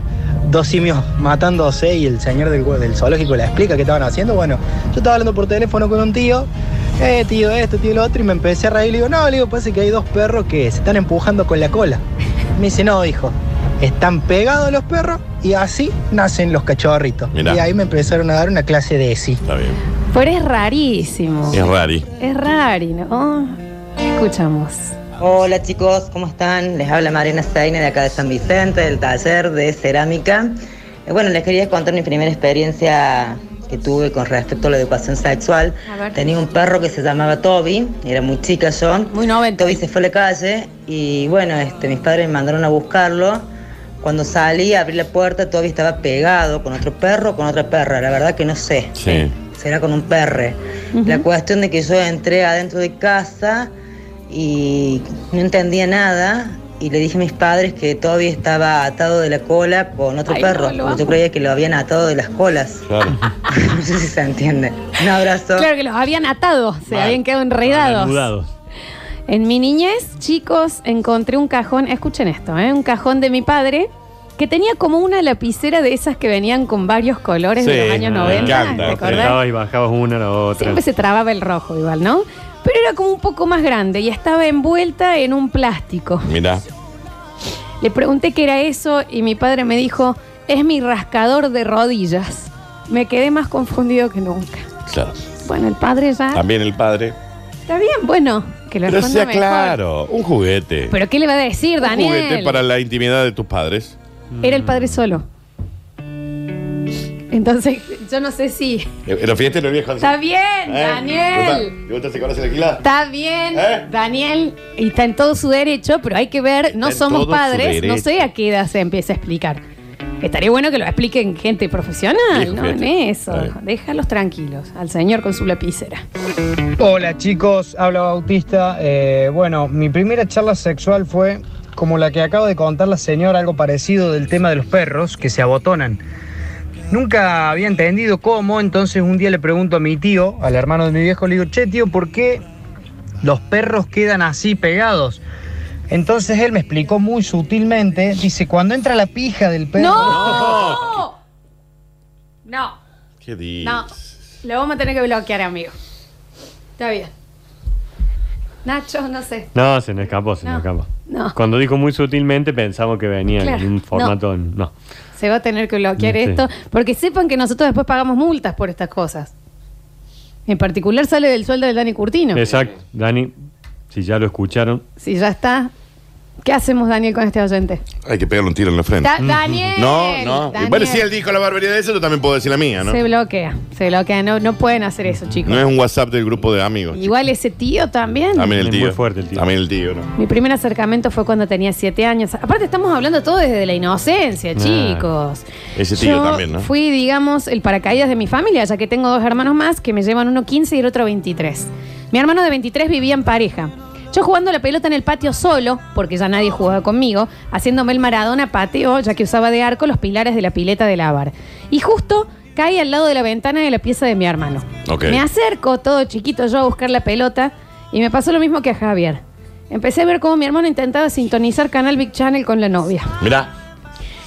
dos simios matándose y el señor del, del zoológico le explica qué estaban haciendo. Bueno, yo estaba hablando por teléfono con un tío, eh, tío esto, tío lo otro, y me empecé a reír y le digo, no, le digo, parece que hay dos perros que se están empujando con la cola. Me dice, no, hijo, están pegados los perros y así nacen los cachorritos. Mirá. Y ahí me empezaron a dar una clase de sí. Está bien. Pero es rarísimo. Es rari. Es rari, ¿no? Escuchamos. Hola chicos, ¿cómo están? Les habla Mariana Steiner de acá de San Vicente, del taller de cerámica. Eh, Bueno, les quería contar mi primera experiencia que tuve con respecto a la educación sexual. Tenía un perro que se llamaba Toby, era muy chica yo. Muy noventa. Toby se fue a la calle y bueno, este, mis padres me mandaron a buscarlo. Cuando salí, abrí la puerta, Toby estaba pegado con otro perro, con otra perra. La verdad que no sé Sí. será con un perre. La cuestión de que yo entré adentro de casa y no entendía nada y le dije a mis padres que todavía estaba atado de la cola con otro Ay, perro. no, porque yo creía que lo habían atado de las colas. Claro. no sé si se entiende. Un abrazo. Claro que los habían atado, se Mal. habían quedado enredados. En mi niñez, chicos, encontré un cajón, escuchen esto, ¿eh? un cajón de mi padre que tenía como una lapicera de esas que venían con varios colores de los años me 90. encanta. ¿te acordás? Apretabas y bajabas una a la otra. Siempre se trababa el rojo igual, ¿no? Pero era como un poco más grande y estaba envuelta en un plástico. Mira. Le pregunté qué era eso y mi padre me dijo, es mi rascador de rodillas. Me quedé más confundido que nunca. Claro. Bueno, el padre ya... También el padre. Está bien, bueno, que lo Pero responda sea mejor. claro, un juguete. ¿Pero qué le va a decir, un Daniel? juguete para la intimidad de tus padres. Era el padre solo. Entonces, yo no sé si... Los fíjate los viejos. Está bien, ¿Eh? Daniel. ¿Te gusta se conoce la gila? Está bien, ¿Eh? Daniel, y está en todo su derecho, pero hay que ver, no Está somos padres, no sé a qué edad se empieza a explicar. Estaría bueno que lo expliquen gente profesional, Viejo, no en eso. Déjalos tranquilos, al señor con su lapicera. Hola chicos, habla Bautista. Eh, bueno, mi primera charla sexual fue como la que acabo de contar la señora, algo parecido del tema de los perros que se abotonan. Nunca había entendido cómo, entonces un día le pregunto a mi tío, al hermano de mi viejo, le digo, che tío, ¿por qué los perros quedan así pegados? Entonces él me explicó muy sutilmente, dice, cuando entra la pija del perro... ¡No! No, ¿Qué dices? no. Lo vamos a tener que bloquear, amigo. Está bien. Nacho, no sé. No, se nos escapó, se No, nos escapó. no. Cuando dijo muy sutilmente pensamos que venía Claro, en un formato. No. Se va a tener que bloquear Sí. esto, porque sepan que nosotros después pagamos multas por estas cosas. En particular sale del sueldo del Dani Curtino. Exacto. Dani, si ya lo escucharon, Si ya está, ¿Qué hacemos, Daniel, con este oyente? Hay que pegarle un tiro en la frente. Da- Daniel. No, no. Daniel. Bueno, si él dijo la barbaridad de eso, yo también puedo decir la mía, ¿no? Se bloquea, se bloquea. No, no pueden hacer eso, chicos. No es un WhatsApp del grupo de amigos. Igual ese tío también. También el Es tío. muy fuerte el tío. También el tío, ¿no? Mi primer acercamiento fue cuando tenía siete años. Aparte, estamos hablando todo desde la inocencia, chicos. Ese tío Yo también, ¿no? Fui, digamos, el paracaídas de mi familia, ya que tengo dos hermanos más que me llevan uno 15 y el otro 23. Mi hermano de 23 vivía en pareja. Yo jugando la pelota en el patio solo, porque ya nadie jugaba conmigo, haciéndome el maradona pateo, ya que usaba de arco los pilares de la pileta de lavar. Y justo caí al lado de la ventana de la pieza de mi hermano. Me acerco, todo chiquito yo, a buscar la pelota, y me pasó lo mismo que a Javier. Empecé a ver cómo mi hermano intentaba sintonizar Canal Big Channel con la novia. Mirá.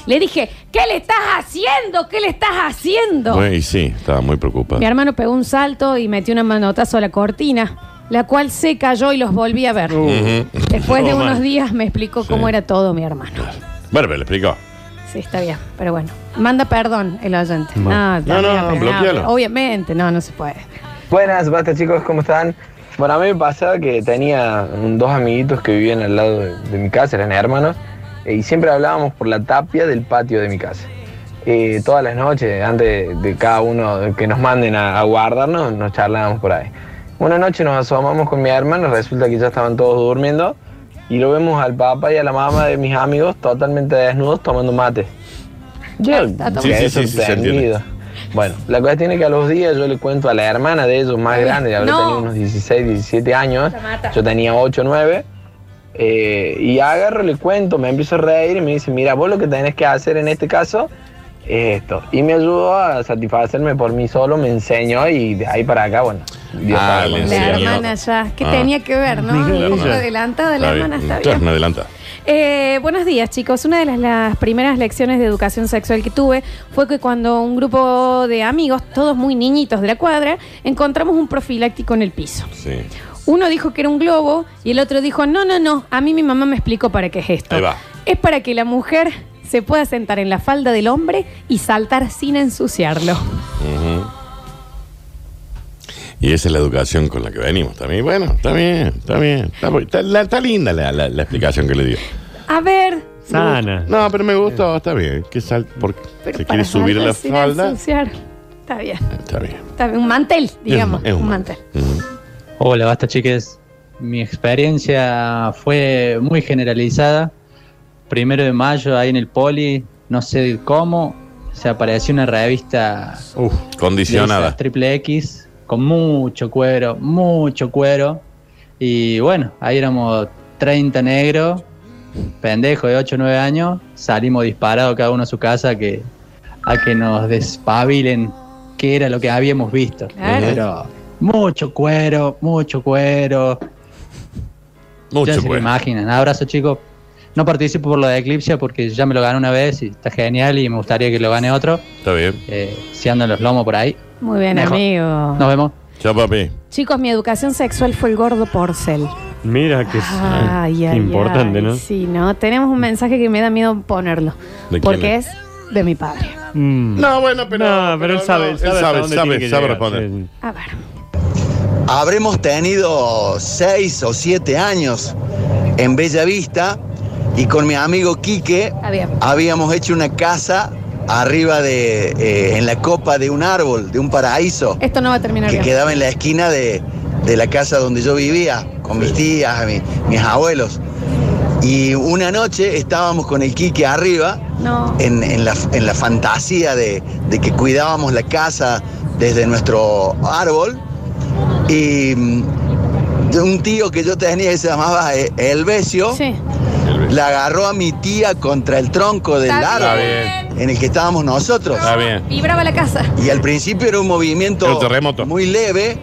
Le dije, ¿qué le estás haciendo? ¿Qué le estás haciendo? Bueno, y sí, estaba muy preocupado. Mi hermano pegó un salto y metió una manotazo a la cortina, la cual se cayó y los volví a ver. Ujú. Después de Oh, unos man. días me explicó Sí. cómo era todo mi hermano. Bueno, pero le explicó. Sí, está bien, pero bueno. Manda perdón el oyente. No. No, No, no, también, pero bloquealo. Obviamente, no, no se puede. Buenas, basta chicos, ¿cómo están? Bueno, a mí me pasaba que tenía un- dos amiguitos que vivían al lado de, de mi casa, eran hermanos, eh, y siempre hablábamos por la tapia del patio de mi casa. Eh, todas las noches, antes de cada uno que nos manden a, a guardarnos, nos charlábamos por ahí. Una noche nos asomamos con mi hermano, resulta que ya estaban todos durmiendo, y lo vemos al papá y a la mamá de mis amigos totalmente desnudos tomando mate. Yo Sí, sí, sí, sí, se. Bueno, la cuestión es que a los días yo le cuento a la hermana de ellos más grande, habrá No. tenido unos 16, 17 años, yo tenía 8, 9, eh, y agarro, le cuento, me empiezo a reír y me dice, mira, vos lo que tenés que hacer en este caso esto. Y me ayudó a satisfacerme por mí solo, me enseñó y de ahí para acá, bueno. Dios Ah. La enseñó. hermana ya. ¿Qué Ah. tenía que ver, no? Un poco adelantada la Está hermana, bien. está Claro, bien. me adelanta. Eh, buenos días, chicos. Una de las, las primeras lecciones de educación sexual que tuve fue que cuando un grupo de amigos, todos muy niñitos de la cuadra, encontramos un profiláctico en el piso. Sí. Uno dijo que era un globo y el otro dijo, no, no, no, a mí mi mamá me explicó para qué es esto. Ahí va. Es para que la mujer se pueda sentar en la falda del hombre y saltar sin ensuciarlo. Ujú. Y esa es la educación con la que venimos también. Bueno, está bien, está bien. Está, está- la- está linda la, la- la explicación que le dio. A ver. Sana. No, pero me gustó, está bien. Que sal, porque pero se para quiere subir a la saltar sin falda. ensuciar. Está bien. Está bien. Está bien. Un mantel, digamos. Es un un mantel. Ujú. Hola, basta chiques. Mi experiencia fue muy generalizada. Primero de mayo, ahí en el poli, no sé cómo, se apareció una revista Uf. de Condicionada. esas triple X con mucho cuero, mucho cuero. Y bueno, ahí éramos 30 negros, pendejos de 8 o 9 años, salimos disparados cada uno a su casa a que, a que nos despabilen qué era lo que habíamos visto. Claro. Pero mucho cuero, mucho cuero. ya Mucho se lo pues. imaginan. Abrazo, chicos. No participo por lo de Eclipse porque ya me lo gané una vez y está genial y me gustaría que lo gane otro. Está bien. Eh, si andan los lomos por ahí. Muy bien, Mejor. amigo. Nos vemos. Chao, papi. Chicos, mi educación sexual fue el gordo porcel. Mira que es Ay, ay, importante, ay. ¿no? Sí, ¿no? Tenemos un mensaje que me da miedo ponerlo. ¿De quién Porque es? es de mi padre. Mm. No, bueno, pero. No, pero él sabe, él sabe, sabe, dónde sabe, tiene que sabe llegar. responder. Sí. A ver. Habremos tenido seis o siete años en Bella Vista y con mi amigo Quique habíamos hecho una casa arriba de, eh, en la copa de un árbol, de un paraíso, Esto no va a terminar que bien. quedaba en la esquina de, de la casa donde yo vivía, con mis tías, mi- mis abuelos. Y una noche estábamos con el Quique arriba No. en, en la, en la fantasía de, de que cuidábamos la casa desde nuestro árbol. Y mm, de un tío que yo tenía que se llamaba eh, Elvesio, Sí. La agarró a mi tía contra el tronco del Está árbol bien. en el que estábamos nosotros. Está bien. Vibraba la casa. Y al principio era un movimiento Era un terremoto. muy leve,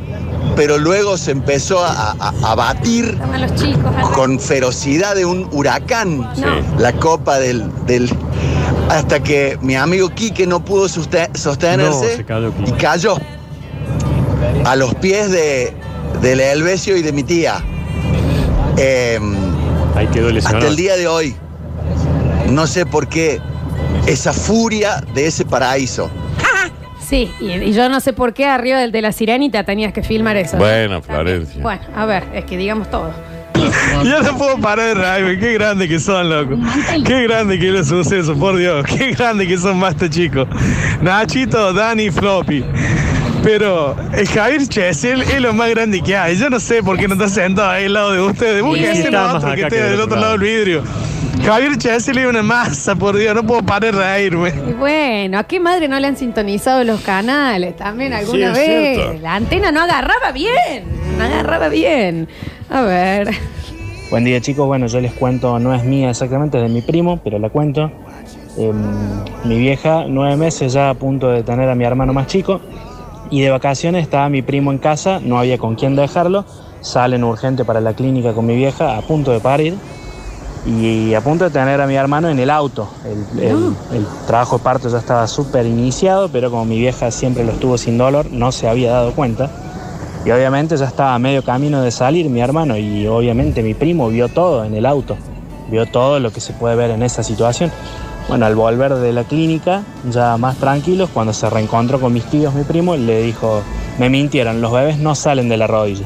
pero luego se empezó a, a- a batir los chicos. con ferocidad de un huracán No. la copa del, del- hasta que mi amigo Quique no pudo suste- No, sostenerse se cayó Quique. y cayó a los pies de, del Elvesio y de mi tía. Em, Ahí quedó lesionado. hasta el día de hoy no sé por qué esa furia de ese paraíso. Sí, y, y yo no sé por qué arriba del de la sirenita tenías que filmar eso. Bueno, Florencia. Bueno, a ver, es que digamos todo. Yo no puedo parar de reírme. Qué grande que son, loco. Qué grande que es el suceso, por Dios. Qué grande que son más chicos. Nachito, Dani, Floppy. Pero el Javier Chesel es lo más grande que hay. Yo no sé por qué no está sentado ahí al lado de ustedes. Búsquense más otro que esté del otro lado del vidrio. Javier Chesel es una masa, por Dios. No puedo parar de reírme. Y bueno, ¿a qué madre no le han sintonizado los canales también alguna Sí, vez? cierto. La antena no agarraba bien, no agarraba bien. A ver. Buen día chicos, bueno yo les cuento, no es mía exactamente, es de mi primo, pero la cuento. Em, mi vieja, nueve meses ya a punto de tener a mi hermano más chico y de vacaciones estaba mi primo en casa, no había con quién dejarlo, salen urgente para la clínica con mi vieja a punto de parir y a punto de tener a mi hermano en el auto. El, el- el trabajo de parto ya estaba súper iniciado, pero como mi vieja siempre lo estuvo sin dolor, no se había dado cuenta. Y obviamente ya estaba a medio camino de salir mi hermano y obviamente mi primo vio todo en el auto, vio todo lo que se puede ver en esa situación. Bueno, al volver de la clínica, ya más tranquilos, cuando se reencontró con mis tíos, mi primo, le dijo, me mintieron, los bebés no salen de la rodilla.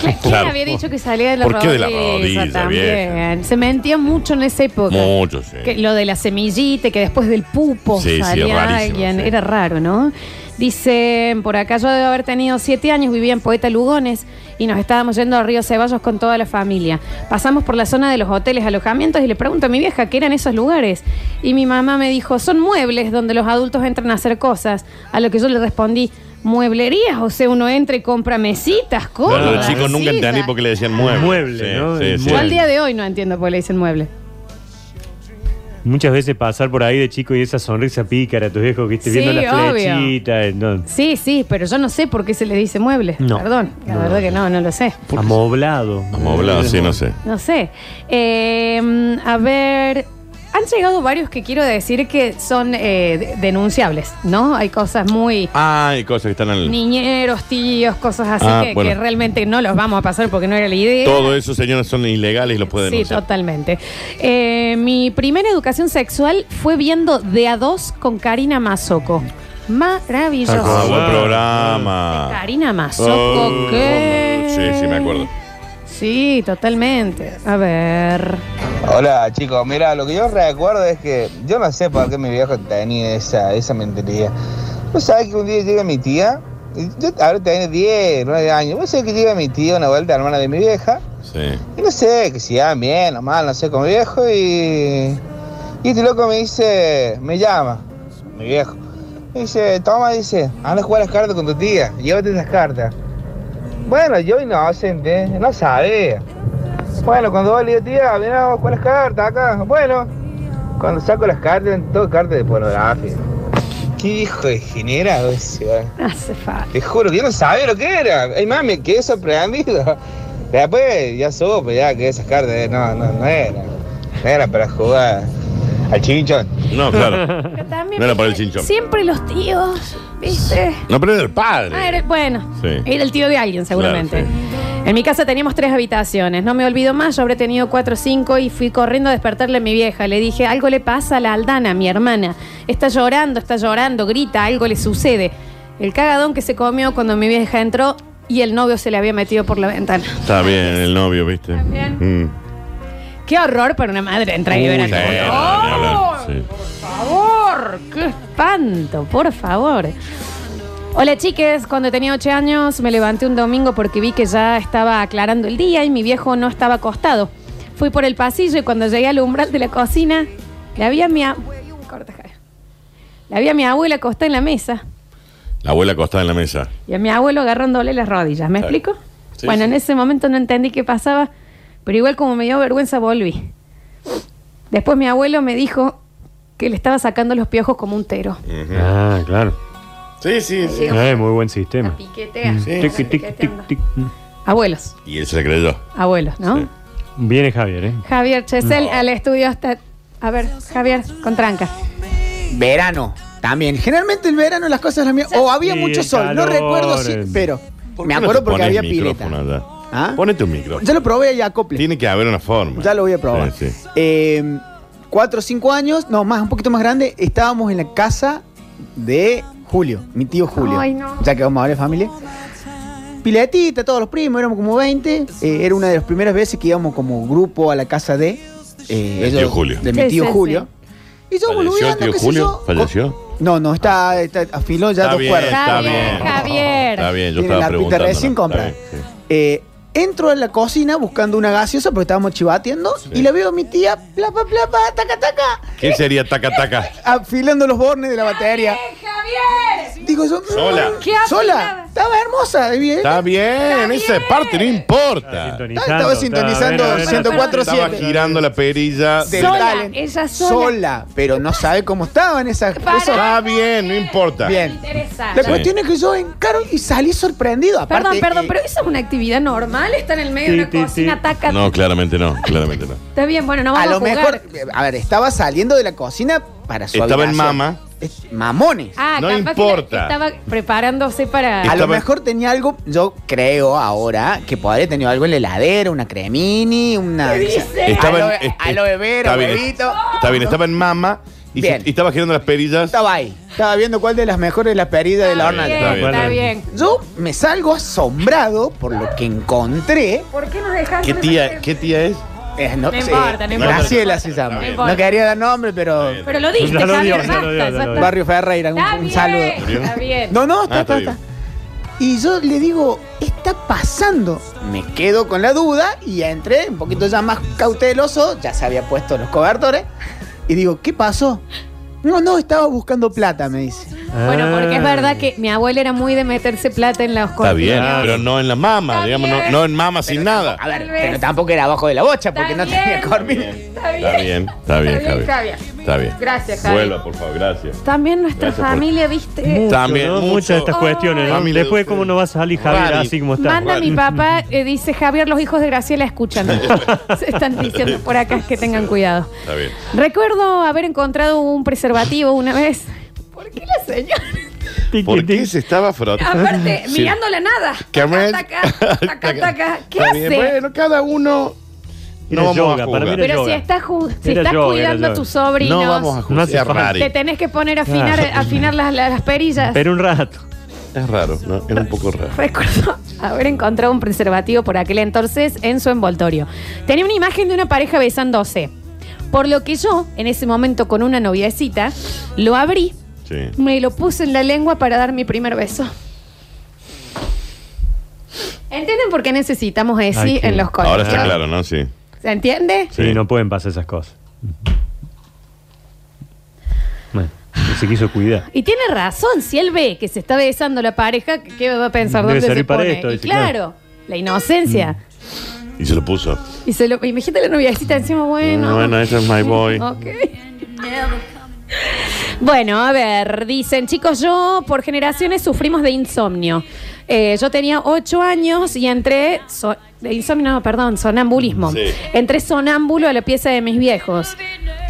¿Quién Claro. había dicho que salía de la ¿Por qué de la rodilla también? Se mentía mucho en esa época. Mucho, sí. Que lo de la semillita, que después del pupo Sí, sí, salía rarísimo, alguien. sí. Era raro, ¿no? Dice, por acá yo debo haber tenido siete años, vivía en Poeta Lugones y nos estábamos yendo a Río Ceballos con toda la familia. Pasamos por la zona de los hoteles, alojamientos y le pregunto a mi vieja qué eran esos lugares. Y mi mamá me dijo, son muebles donde los adultos entran a hacer cosas. A lo que yo le respondí, mueblerías, o sea, uno entra y compra mesitas, Pero cosas. los chicos nunca entendí por qué le decían mueble. Mueble, Sí, ¿no? sí, El sí. Yo al día de hoy no entiendo por qué le dicen mueble. Muchas veces pasar por ahí de chico y esa sonrisa pícara a tus viejos que estés Sí, viendo la obvio. flechita. eh, no. Sí, sí, pero yo no sé por qué se le dice mueble. No. Perdón, la No. verdad que no, no lo sé. Amoblado. Amoblado, sí, no sé. No sé. Eh, a ver, han llegado varios que quiero decir que son eh, de- denunciables, ¿no? Hay cosas muy Ah, hay cosas que están al. niñeros, tíos, cosas así Ah, que, bueno. que realmente no los vamos a pasar porque no era la idea. Todo eso, señores, son ilegales y lo pueden Sí, denunciar. totalmente. Eh, mi primera educación sexual fue viendo de a dos con Karina Mazoco. Maravilloso. Ah, buen programa. Karina Mazoco, Oh, ¿qué? Sí, sí, me acuerdo. Sí, totalmente. A ver. Hola chicos, mira, lo que yo recuerdo es que yo no sé por qué mi viejo tenía esa, esa mentalidad. Vos sabés que un día llega mi tía, y yo ahora tenía 10, 9 años, vos sabés que llega mi tía, una vuelta hermana de mi vieja, Sí. y no sé, que si iban bien o mal, no sé, con mi viejo, y, y este loco me dice, me llama, mi viejo, me dice, toma, dice, anda a jugar las cartas con tu tía, llévate esas cartas. Bueno, yo inocente, no sabía. Bueno, cuando va el día, tía, mira, las cartas acá. Bueno, cuando saco las cartas, todas cartas de pornografía. Qué hijo de generado ese, weón. Hace falta. Te juro que yo no sabía lo que era. Ay, mami, quedé sorprendido. Después ya supe ya que esas cartas eh, no, no, no eran. No eran para jugar al chinchón. No, claro. Pero también No era para el chinchón. Siempre los tíos, ¿viste? No, pero era el padre. Ah, era- bueno, Sí. era el tío de alguien, seguramente. Claro, En mi casa teníamos tres habitaciones. No me olvido más, yo habré tenido cuatro o cinco y fui corriendo a despertarle a mi vieja. Le dije, algo le pasa a la Aldana, mi hermana. Está llorando, está llorando, grita, algo le sucede. El cagadón que se comió cuando mi vieja entró y el novio se le había metido por la ventana. Está bien, el novio, ¿viste? bien. Mm. Qué horror para una madre entrar y ver a tu sí. Por favor, qué espanto, por favor. Hola chiques, cuando tenía ocho años me levanté un domingo porque vi que ya estaba aclarando el día y mi viejo no estaba acostado. Fui por el pasillo y cuando llegué al umbral de la cocina, la vi a mi, a- Corta, Javier. la vi a mi abuela acostada en la mesa La abuela acostada en la mesa. y a mi abuelo agarrándole las rodillas. ¿Me explico? Sí, bueno, sí. en ese momento no entendí qué pasaba, pero igual como me dio vergüenza volví. Después mi abuelo me dijo que le estaba sacando los piojos como un tero. Ah, claro. Sí, sí, sí. Eh, muy buen sistema. Piquetea. Mm. Sí, Tic, sí. tic, tic, tic. Abuelos, Y él se la creyó. abuelos, ¿no? Sí. Viene Javier, ¿eh? Javier Chesel al estudio hasta... A ver, Javier, con tranca. Verano. También. Generalmente el verano las cosas las mías. O había Sí, mucho sol. No calor, recuerdo si. Pero. ¿Por Me no acuerdo te porque pones había pileta. micrófono allá? ¿Ah? Ponete un micrófono. Yo lo probé y acople. Tiene que haber una forma. Ya lo voy a probar. Sí, sí. Eh, cuatro o cinco años, no, más, un poquito más grande, estábamos en la casa de Julio, mi tío Julio. Ay, no. Ya que vamos a hablar de familia. piletita, todos los primos, éramos como 20. Eh, era una de las primeras veces que íbamos como grupo a la casa de. eh, Del tío Julio. De mi tío sí, Julio. Y yo ¿Falleció el tío qué sé Julio? yo. ¿Falleció? No, no, está, está afiló ya Está dos bien, cuerdas. está Javier, bien. Javier. Está bien, yo Tiene estaba la preguntando. recién comprada. Sí. Eh, entro a la cocina buscando una gaseosa porque estábamos chivateando y la veo a mi tía, plapa, plapa, taca, taca, ¿Qué sería taca taca? afilando los bornes de la batería. Javier. Digo yo, Sola. ¿Qué sola. Estaba hermosa. bien. Está bien, esa parte no importa. Estaba sintonizando a ver, a ver, a ver. 104 Estaba girando la perilla. Del Sola, talent. ella sola. pero no sabe cómo estaban esas cosas. Está bien, no importa. Bien. La Sí. cuestión es que yo encaro y salí sorprendido. Aparte, Perdón, perdón, eh, pero eso es una actividad normal, está en el medio de una cocina, sí. taca. No, claramente no, claramente no. Está bien, bueno, no a vamos a, lo jugar. mejor, a ver, estaba saliendo de la cocina para su Estaba en habitación. mama. Es- Mamones. Ah, No capaz que importa. estaba preparándose para. A lo Estaba- mejor tenía algo, yo creo ahora, que podría haber tenido algo en la heladera, una cremini, una. ¿Qué dice? Estaba en- aloe, est- aloe vera, está bien, huevito. Está bien, estaba en mama y, se- Bien. y estaba girando las perillas. Estaba ahí. Estaba viendo cuál de las mejores de las peridas de la Está hornalla. Está bien. está bien. Yo me salgo asombrado por lo que encontré. ¿Por qué nos dejaste? ¿Qué tía, ¿Qué tía es? Eh, no, No importa, no importa. Graciela se llama. No importa. No quería dar nombre, pero. Pero lo diste, Ya lo Javier, dio, ya lo dio, basta, ya ya lo está. Barrio Ferreira, un, Está un bien, saludo. Está bien. No, no, está, Ah, está, está está. Y yo le digo, está pasando. Me quedo con la duda y entré un poquito ya más cauteloso, ya se había puesto los cobertores. Y digo, ¿qué pasó? No, no, estaba buscando plata, me dice. Bueno, porque es verdad que mi abuela era muy de meterse plata en los Está bien, pero no en la mama, Está digamos, no, bien. no en mama sin nada. A ver, Tal vez. pero tampoco era abajo de la bocha porque Está no tenía bien. Está bien. Está bien, está bien, Javier. Javier. Está bien. Gracias, Javier. Vuelva, por favor, gracias. También nuestra Gracias por- familia, ¿viste? Mucho, También. Muchas de estas cuestiones. ¿no? Familia de Después, ¿cómo no va a salir Javier Rari. así como está? Manda Rari. mi papá, eh, dice Javier, los hijos de Graciela escuchan. Se están diciendo por acá que tengan cuidado. Está bien. Recuerdo haber encontrado un preservativo una vez. ¿Por qué la señora? Tic, ¿Por tic, qué tic. se estaba frotando? Aparte, Sí. mirando la nada. Cameron. Taca, taca, taca, taca. ¿Qué Está hace? Bueno, cada uno. Era No vamos yoga, a para mí jugar. era Pero si estás, ju- si Era estás yoga, cuidando era a tus sobrinos, No vamos a No jugar. hace es falta. raro. te tenés que poner a afinar, Ah. las, las perillas. Pero un rato. Es raro, ¿no? Es un poco raro. Recuerdo haber encontrado un preservativo por aquel entonces en su envoltorio. Tenía una imagen de una pareja besándose. Por lo que yo, en ese momento con una noviecita, lo abrí, Sí. me lo puse en la lengua para dar mi primer beso. ¿Entienden por qué necesitamos ESI Ay, qué- en los colegios? Ahora está claro, ¿no? Sí. ¿Se entiende? Sí, no pueden pasar esas cosas. Bueno, se quiso cuidar. Y tiene razón, si él ve que se está besando la pareja, ¿qué va a pensar? Debe ¿Dónde se para pone? esto, Y dice, claro, claro. la inocencia. Y se lo puso. Y se lo, imagínate la noviecita encima, bueno. Mm, Bueno, ese es my boy. Ok. Bueno, a ver, dicen, chicos, yo por generaciones sufrimos de insomnio. Eh, yo tenía ocho años y entré, so- de insomnio, no, perdón, sonambulismo. Sí. Entré sonámbulo a la pieza de mis viejos.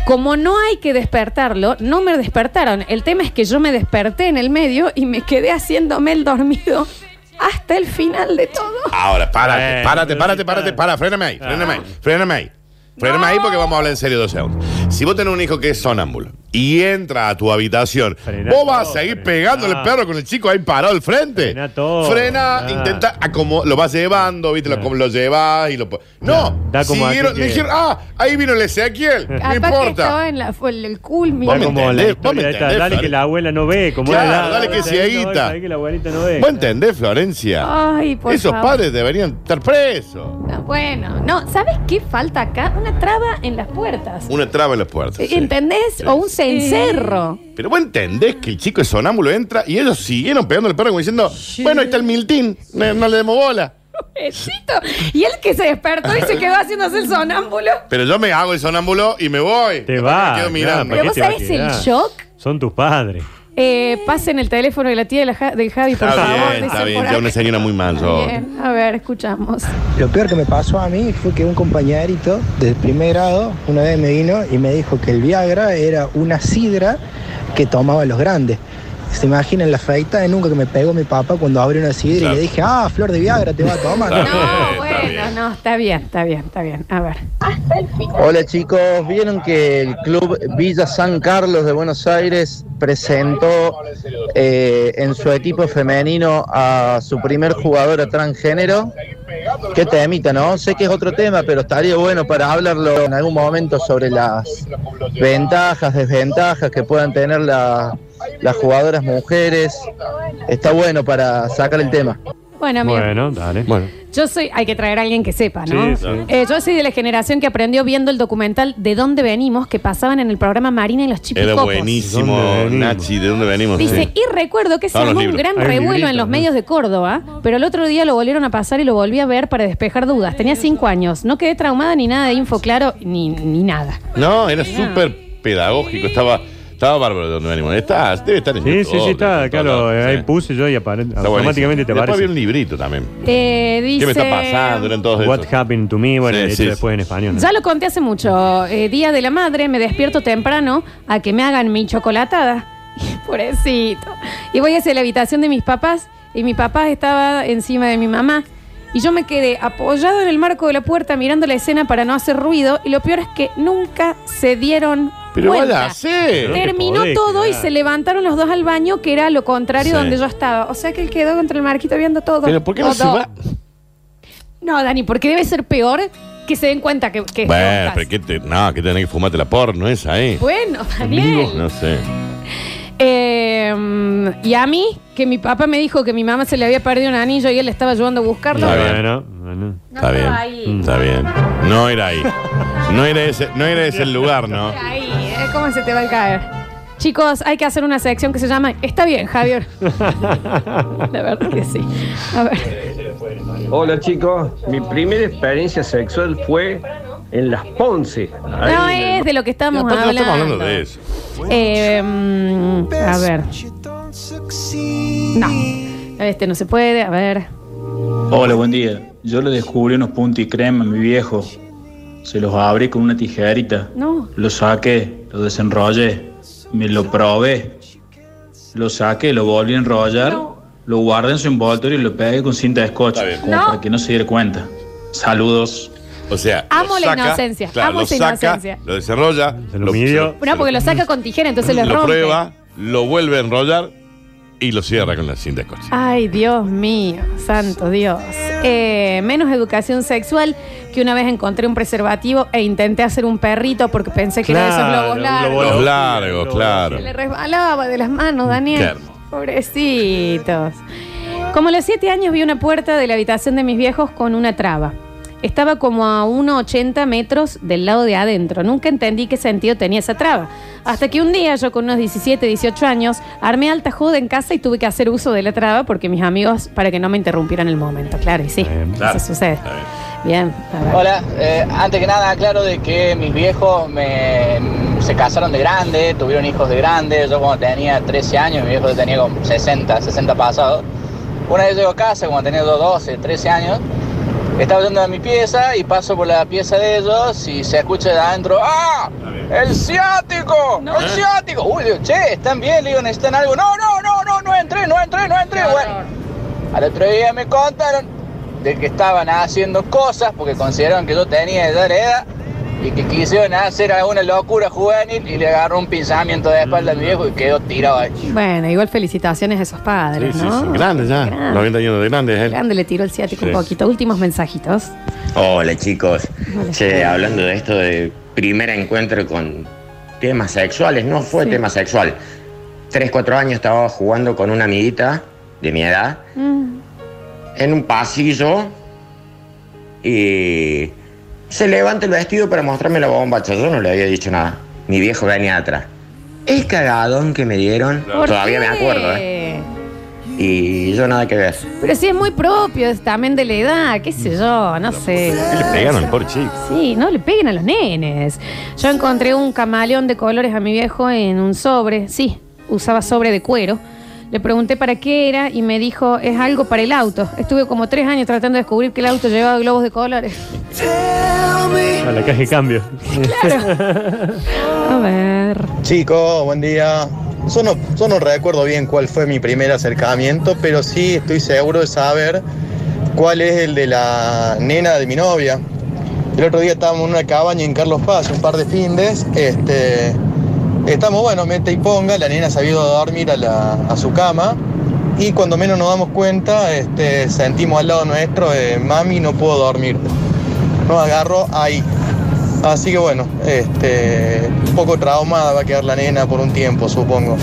Como no hay que despertarlo, no me despertaron. El tema es que yo me desperté en el medio y me quedé haciéndome el dormido hasta el final de todo. Ahora, párate, Bueno, párate, párate, sí, párate, para. fréname ahí, Ah. fréname ahí, fréname ahí. Fréname ahí porque vamos a hablar en serio dos segundos. Si vos tenés un hijo que es sonámbulo y entra a tu habitación, Frená ¿vos vas a seguir frená. pegándole el perro con el chico ahí parado al frente? Frená todo. Frena, Ah. intenta, a como lo vas llevando, ¿viste? Lo, Ah. como lo llevas y lo. No, Da como siguieron, que- dijeron, ah, ahí vino el Ezequiel, no importa. en la, fue el, el culmine. Vos Está me como la entendés, vos me historia esta, entendés, dale que la abuela no ve. Como Claro, la- dale que cieguita. Dale que la abuelita no ve. ¿Vos entendés, Florencia? Ay, por Esos favor. padres deberían estar presos. No, bueno, no, ¿sabes qué falta acá? Una traba en las puertas. Una traba en las puertas. sí. ¿Entendés? Sí. O un cencerro. Pero vos entendés que el chico es sonámbulo entra y ellos siguieron pegando el perro como diciendo, bueno, ahí está el miltín, no, no le demos bola. Pobrecito. Y él que se despertó y se quedó haciéndose el sonámbulo. Pero yo me hago el sonámbulo y me voy. Te Después va. Me quedo claro, mirando. ¿para Pero qué vos te va a sabés el quedar? shock. Son tus padres. Eh, pasen el teléfono de la tía de la Ja- del Javi, por Está favor. bien, está dicen bien, por ya una señora muy mayor. Bien, a ver, escuchamos. Lo peor que me pasó a mí fue que un compañerito del primer grado una vez me vino y me dijo que el Viagra era una sidra que tomaban los grandes. Se imaginan la feita de nunca que me pegó mi papá cuando abrió una sidra Claro. y le dije, ah, flor de Viagra te va a tomar. No, bueno, no, está bien, está bien, está bien. A ver. Hola chicos, vieron que el club Villa San Carlos de Buenos Aires presentó eh, en su equipo femenino a su primer jugadora transgénero. Qué temita, ¿no? Sé que es otro tema, pero estaría bueno para hablarlo en algún momento sobre las ventajas, desventajas que puedan tener la- las jugadoras mujeres. Está bueno para sacar el tema. Bueno, mira, Bueno, dale. Bueno, yo soy, hay que traer a alguien que sepa, ¿no? Sí, sí. Eh, yo soy de la generación que aprendió viendo el documental De dónde venimos, que pasaban en el programa Marina y los era Chipicopos. buenísimo, ¿Dónde venimos? Nachi, ¿de dónde venimos? Dice, Sí. y recuerdo que se los armó un libros. gran Hay revuelo librito, en los ¿no? medios de Córdoba, pero el otro día lo volvieron a pasar y lo volví a ver para despejar dudas. Tenía cinco años, no quedé traumada ni nada de info claro, ni, ni nada. No, era súper pedagógico, estaba, estaba bárbaro de dónde venimos. Está, debe estar en Sí, YouTube, sí, sí, está, en claro. Ahí sí. puse yo y apare- automáticamente te Después aparece. había un librito también. Eh, dice, ¿Qué me está pasando? Eran todos What esos. happened to me, bueno, Sí, hecho sí, después sí. en español. ¿no? Ya lo conté hace mucho. Eh, Día de la Madre, me despierto temprano a que me hagan mi chocolatada. Pobrecito. Y voy hacia la habitación de mis papás y mi papá estaba encima de mi mamá. Y yo me quedé apoyado en el marco de la puerta mirando la escena para no hacer ruido. Y lo peor es que nunca se dieron Pero cuenta. vaya a hacer. Terminó podés todo y se levantaron los dos al baño, que era lo contrario Sí. donde yo estaba. O sea que él quedó contra el marquito viendo todo. Pero ¿por qué no se Todo. va? No, Dani, porque debe ser peor que se den cuenta que, que Bueno, pero ¿qué te, no, que tenés que fumarte la porno esa, ¿eh? Bueno, Daniel. No sé. Eh, y a mí, que mi papá me dijo que mi mamá se le había perdido un anillo y él estaba ayudando a buscarlo. Está bien. Bueno, bueno. No Está estaba bien. ahí. Está bien. No era ahí. No era ese, no era ese el lugar, ¿no? Ahí, ¿eh? ¿Cómo se te va a caer? Chicos, hay que hacer una sección que se llama Está bien, Javier. La verdad que sí. A ver. Hola chicos, mi primera experiencia sexual fue en las Ponce. Ahí No en el- es de lo que estamos no hablando. estamos hablando de eso. Eh, mm, a ver. No. Este no se puede. A ver. Hola, buen día. Yo le descubrí unos puntos y crema a mi viejo. Se los abrí con una tijerita. No. Lo saqué, lo desenrollé, me lo probé. Lo saqué, lo volví a enrollar, lo guardé en su envoltorio y lo pegué con cinta de scotch, como No. para que no se diera cuenta. Saludos. O sea, Amo lo la saca, inocencia, claro, amo lo esa saca, inocencia. Lo desarrolla, Se lo midió. No, porque lo saca con tijera, entonces le lo rompe. prueba, lo vuelve a enrollar y lo cierra con la cinta de coche. Ay, Dios mío, santo Dios. Eh, menos educación sexual que una vez encontré un preservativo e intenté hacer un perrito porque pensé que era de esos globos un largos. Los largos, claro. Se le resbalaba de las manos, Daniel. Pobrecitos. Como a los siete años vi una puerta de la habitación de mis viejos con una traba. Estaba como a 1,80 metros del lado de adentro. Nunca entendí qué sentido tenía esa traba. Hasta que un día, yo con unos 17, 18 años, armé alta joda en casa y tuve que hacer uso de la traba porque mis amigos, para que no me interrumpieran el momento. Claro, y sí, Claro. eso sucede. Bien, a ver. Hola, eh, antes que nada aclaro de que mis viejos me, se casaron de grande, tuvieron hijos de grande, yo cuando tenía 13 años, mi viejo tenía como 60, 60 pasados. Una vez llego a casa, cuando tenía 12, 13 años, estaba yendo a mi pieza y paso por la pieza de ellos y se escucha de adentro, ¡ah! ¡El ciático! ¡El ciático! Uy, digo, che, ¿están bien? Le digo, ¿necesitan algo? No, no, no, no, no entré, no entré, no entré. Bueno, al otro día me contaron de que estaban haciendo cosas porque consideraron que yo tenía esa edad y que quisieron hacer alguna locura juvenil y le agarró un pinzamiento de espalda a mi viejo y quedó tirado ahí. Bueno, igual felicitaciones a esos padres, Sí, sí, ¿no? sí. Grande ya. Grande. 90 años de grande es él. Grande le tiró el ciático un Sí. poquito. Últimos mensajitos. Hola chicos. Hola. Che, hablando de esto de primer encuentro con temas sexuales, no fue Sí. tema sexual. Tres, cuatro años estaba jugando con una amiguita de mi edad Mm. en un pasillo y se levanta el vestido para mostrarme la bombacha. Yo no le había dicho nada. Mi viejo venía atrás. El cagadón que me dieron, ¿Por todavía me acuerdo, ¿eh? Y yo nada que ver. Pero sí es muy propio es también de la edad, qué sé yo, no sé. ¿Qué le pegaron al pobre chico? Sí, no le peguen a los nenes. Yo encontré un camaleón de colores a mi viejo en un sobre. Sí, usaba sobre de cuero. Le pregunté para qué era y me dijo, es algo para el auto. Estuve como tres años tratando de descubrir que el auto llevaba globos de colores. A la caja de cambio. A ver. Chicos, buen día. yo no, yo no recuerdo bien cuál fue mi primer acercamiento, pero sí estoy seguro de saber cuál es el de la nena de mi novia. El otro día estábamos en una cabaña en Carlos Paz, un par de findes, este, estamos, bueno, mete y ponga, la nena se ha ido a dormir a, la- a su cama y cuando menos nos damos cuenta, este, sentimos al lado nuestro, eh, mami, no puedo dormir. Nos agarró ahí. Así que bueno, este, un poco traumada va a quedar la nena por un tiempo, supongo.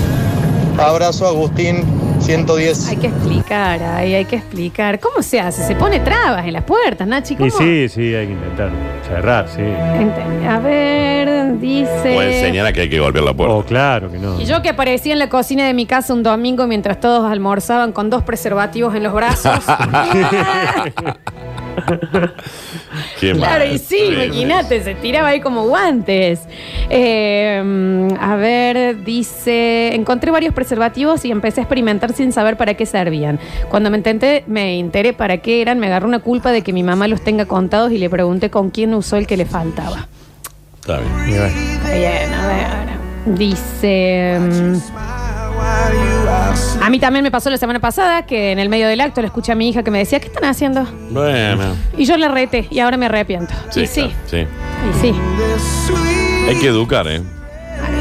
Abrazo, Agustín, 110. Hay que explicar, ahí hay que explicar. ¿Cómo se hace? Se pone trabas en las puertas, Nachi. ¿Cómo? Y sí, sí, hay que intentar cerrar, sí. A ver, dice. O enseñar a que hay que golpear la puerta. Oh, claro que no. Y yo que aparecía en la cocina de mi casa un domingo mientras todos almorzaban con dos preservativos en los brazos. Qué Claro, mal. y sí, imagínate, se tiraba ahí como guantes. Eh, a ver, dice, encontré varios preservativos y empecé a experimentar sin saber para qué servían. Cuando me intenté, me enteré para qué eran, me agarró una culpa de que mi mamá los tenga contados y le pregunté con quién usó el que le faltaba. Está bien. Bien, a ver. Dice. A mí también me pasó la semana pasada que en el medio del acto le escuché a mi hija que me decía, ¿qué están haciendo? Bueno. Y yo le rete y ahora me arrepiento. Sí, y sí, claro, sí. y sí. Hay que educar, ¿eh?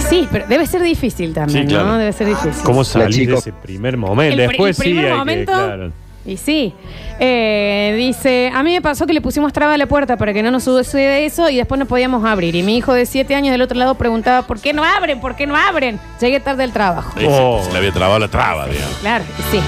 Sí, pero debe ser difícil también, Sí, claro. ¿no? Debe ser difícil. ¿Cómo salir de ese primer momento? El Después el primer sí hay momento- que, claro. Y sí. Eh, dice, a mí me pasó que le pusimos traba a la puerta para que no nos suceda eso y después no podíamos abrir. Y mi hijo de siete años del otro lado preguntaba, ¿por qué no abren? ¿Por qué no abren? Llegué tarde al trabajo. Ahí se- se, le había trabado la traba, digamos. Claro, sí.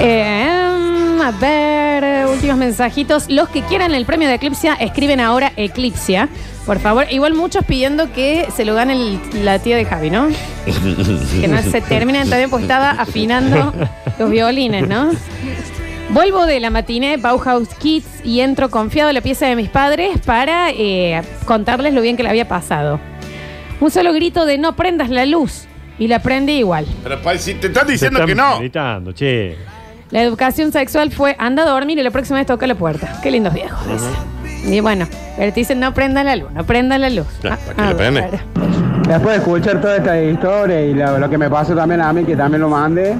Eh, a ver, eh, últimos mensajitos. Los que quieran el premio de Eclipsia, escriben ahora Eclipsia. Por favor, igual muchos pidiendo que se lo gane el- la tía de Javi, ¿no? Que no se terminen también porque estaba afinando los violines, ¿no? Vuelvo de la matiné Bauhaus Kids y entro confiado en la pieza de mis padres para eh, contarles lo bien que le había pasado. Un solo grito de no prendas la luz y la prendí igual. Pero pa, si te están Se diciendo están que no. gritando, che. La educación sexual fue anda a dormir y la próxima vez toca la puerta. Qué lindos viejos. dice. Y bueno, pero te dicen no prendan la luz, no prendan la luz. Ah, ¿para qué a le prende? ver. Después de escuchar toda esta historia y lo, lo que me pasó también a mí, que también lo mandé,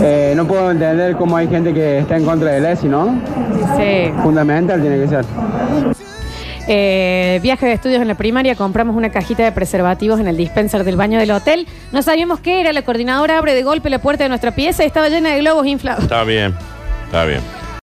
eh, no puedo entender cómo hay gente que está en contra de Leslie, ¿no? Sí. Fundamental tiene que ser. Eh, viaje de estudios en la primaria, compramos una cajita de preservativos en el dispenser del baño del hotel. No sabíamos qué era, la coordinadora abre de golpe la puerta de nuestra pieza y estaba llena de globos inflados. Está bien. Está bien.